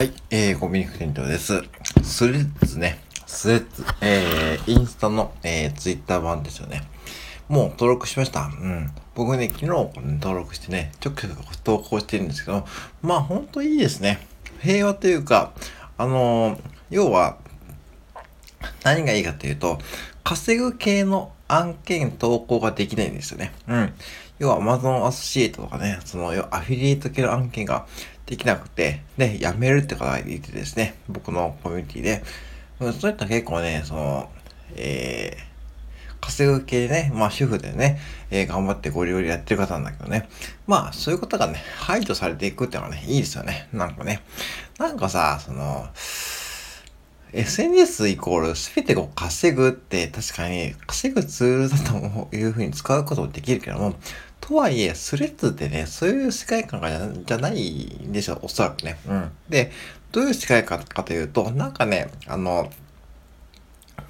はい、えー、コミュニケントです。スレッズね。スレッズ。えー、インスタの、えー、ツイッター版ですよね。もう登録しました。うん。僕ね、昨日、登録してね、ちょくちょく投稿してるんですけど、まあ、ほんといいですね。平和というか、あのー、要は、何がいいかというと、稼ぐ系の案件投稿ができないんですよね。うん。要は Amazon アソシエイトとかね、そのアフィリエイト系の案件ができなくて、で、辞めるって方がいてですね、僕のコミュニティで、そういった結構ね、その、えー、稼ぐ系でね、まあ主婦でね、えー、頑張ってゴリゴリやってる方なんだけどね。まあそういうことがね、排除されていくっていうのはね、いいですよね。なんかね。なんかさ、その、SNS イコール全てを稼ぐって確かに稼ぐツールだというふうに使うこともできるけども、とはいえ、スレッズってね、そういう世界観がじゃないんでしょ、おそらくね。うん。で、どういう世界観かというと、なんかね、あの、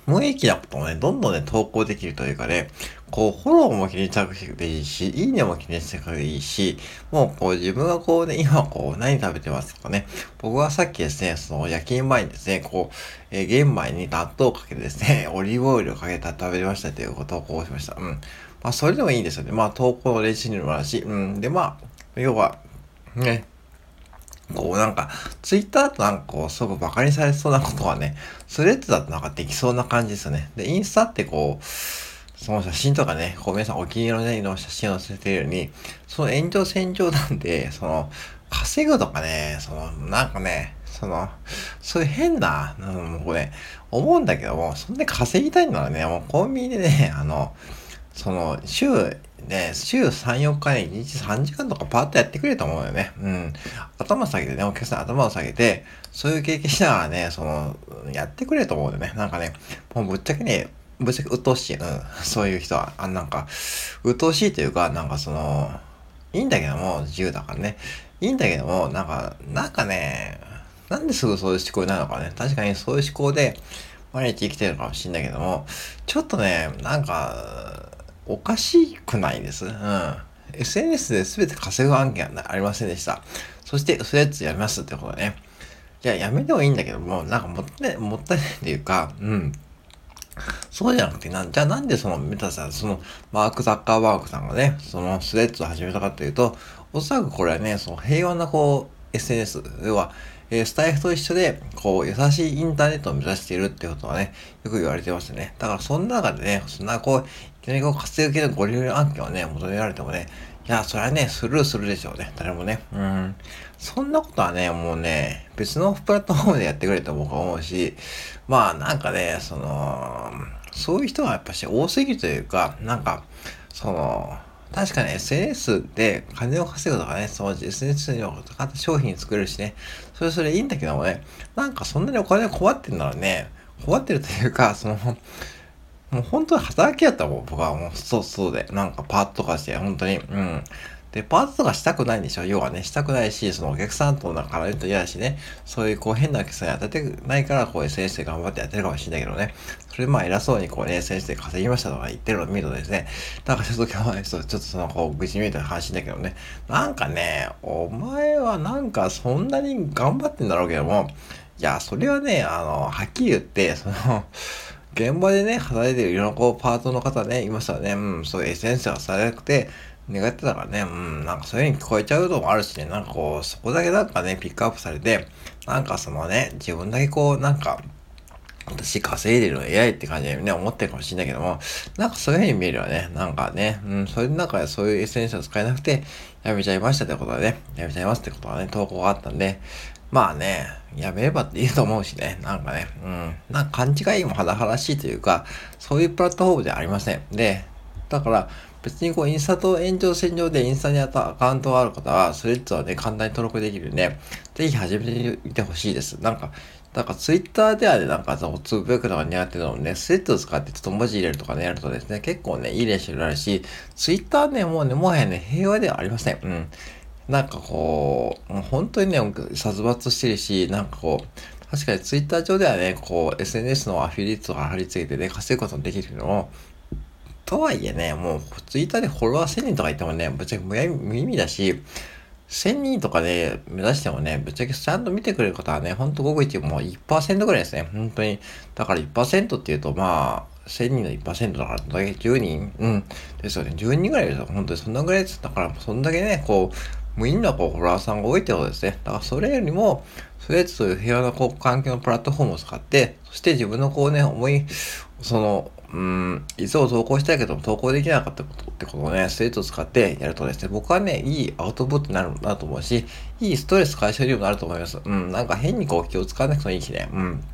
無益なことをね、どんどんね、投稿できるというかね、こう、フォローも気にしたくていいし、いいねも気にしてくていいし、もう、こう、自分がこうね、今こう、何食べてますとかね、僕はさっきですね、その、夜勤前にですね、こう、えー、玄米に納豆をかけてですね、オリーブオイルをかけた食べましたということをこうしました。うん。まあ、それでもいいんですよね。まあ、投稿の練習にもなるし、うん。で、まあ、要は、ね、こうなんか、ツイッターとなんかこう、すごく馬鹿にされそうなことはね、スレッズだとなんかできそうな感じですよね。で、インスタってこう、その写真とかね、こう皆さんお気に入りの写真を載せているように、その炎上戦場なんで、その、稼ぐとかね、その、なんかね、その、そういう変な、うん、もうね、思うんだけども、そんな稼ぎたいならね、もうコンビニでね、あの、その、週、ね、週3、4日ね、1日3時間とかパーッとやってくれると思うよね。うん。頭下げてね、お客さん頭を下げて、そういう経験しながらね、その、やってくれると思うよね。なんかね、もうぶっちゃけね、ぶっちゃけ鬱陶しい。うん。そういう人は、あ、なんか、鬱陶しいというか、なんかその、いいんだけども、自由だからね。いいんだけども、なんか、なんかね、なんですぐそういう思考になるのかね。確かにそういう思考で、毎日生きてるかもしんないけども、ちょっとね、なんか、おかしくないです。うん。SNS で全て稼ぐ案件はありませんでした。そして、スレッズやりますってことね。いや、やめてもいいんだけども、なんかもったい、もったいないっていうか、うん。そうじゃなくて、な、じゃあなんでそのメタさん、そのマーク・ザッカーバーグさんがね、そのスレッズを始めたかというと、おそらくこれはね、その平和なこう、SNS、要は、えー、スタイフと一緒で、こう、優しいインターネットを目指しているってことはね、よく言われてましたね。だから、その中でね、そんなこう、いきなりこう、活躍系のゴリゴリ案件をね、求められてもね、いや、それはね、スルーするでしょうね。誰もね。うん。そんなことはね、もうね、別のプラットフォームでやってくれと僕は思うし、まあ、なんかね、その、そういう人はやっぱし多すぎるというか、なんか、その、確かに SNS で金を稼ぐとかね、その SNS に使った商品作れるしね、それそれいいんだけどもね、なんかそんなにお金困ってんならね、困ってるというか、その、もう本当に働きやったもん、僕はもう、そうそうで、なんかパートとかして、本当に、うん。で、パートとかしたくないんでしょ？要はね、したくないし、そのお客さんと仲悪いと嫌だしね、そういうこう変なお客さんやってないから、こう SNS で頑張ってやってるかもしれないけどね、それまあ偉そうにこうね、SNS で稼ぎましたとか言ってるのを見るとですね、なんかちょっと今日はね、ちょっとそのこう愚痴みたいな話だけどね、なんかね、お前はなんかそんなに頑張ってんだろうけども、いや、それはね、あの、はっきり言って、その、現場でね、働いてるいろんなこうパートの方ね、いましたね。うん、そういうエッセンスがされなくて、願ってたからね、うん、なんかそういう風に聞こえちゃうのもあるしね、なんかこう、そこだけなんかね、ピックアップされて、なんかそのね、自分だけこう、なんか、私稼いでるの AI って感じでね、思ってるかもしれないけども、なんかそういう風に見えるよね。なんかね、うん、それの中でそういう SNS を使えなくて、やめちゃいましたってことはね、やめちゃいますってことはね、投稿があったんで、まあね、やめればっていいと思うしね、なんかね、うん、なんか勘違いも甚だしいというか、そういうプラットフォームではありません。で、だから、別にこう、インスタと炎上線上でインスタにあったアカウントがある方は、スレッズはね、簡単に登録できるんで、ぜひ始めてみてほしいです。なんか、なんかツイッターではね、なんかそのつぶやくのが苦手なのね、スレッズを使ってちょっと文字入れるとかね、やるとですね、結構ね、いい練習になるし、ツイッターね、もうね、もはやね、平和ではありません。うん。なんかこう、本当にね、殺伐してるし、なんかこう、確かにツイッター上ではね、こう、SNS のアフィリエイトが貼り付けてね、稼ぐこともできるけども、とはいえね、もうツイッターでフォロワー1000人とか言ってもね、ぶっちゃけ無意味だし、1000人とかで目指してもね、ぶっちゃけちゃんと見てくれる方はね、ほんとごく一部もう1%ぐらいですね。本当に。だから1%っていうと、まあ、1000人の1%だから、だけ10人？うん。ですよね。10人ぐらいですよ。本当にそんなぐらいです。だから、そんだけね、こう、無意味なこうフォロワーさんが多いってことですね。だからそれよりも、それという平和なこう環境のプラットフォームを使って、そして自分のこうね、思い、その、うん、いつも投稿したいけども投稿できなかったことってことをね、スレッドを使ってやるとですね、僕はね、いいアウトプットになるなと思うし、いいストレス解消にもなると思います。うん、なんか変にこう気を使わなくてもいいしね、うん。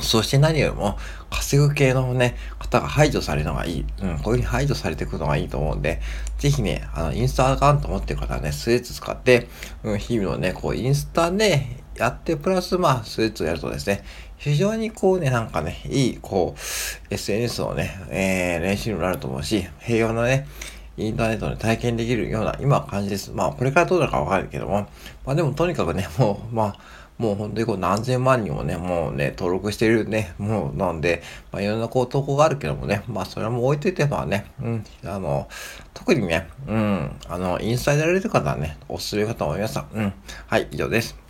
そして何よりも、稼ぐ系のね、方が排除されるのがいい。うん、こういうふうに排除されていくのがいいと思うんで、ぜひね、あの、インスタアカウント持ってる方はね、スレッズ使って、うん、日々のね、こう、インスタでやって、プラス、まあ、スレッズをやるとですね、非常にこうね、なんかね、いい、こう、SNS のね、えー、練習になると思うし、平和なね、インターネットで体験できるような、今は感じです。まあ、これからどうなるかわかるけども、まあでもとにかくね、もう、まあ、もう本当にこう何千万人もね、もうね、登録してるね、もうなんで、まあいろんなこう投稿があるけどもね、まあそれも置いといてばね、うん、あの、特にね、うん、あの、インスタでやられる方はね、おすすめかと思います。うん、はい、以上です。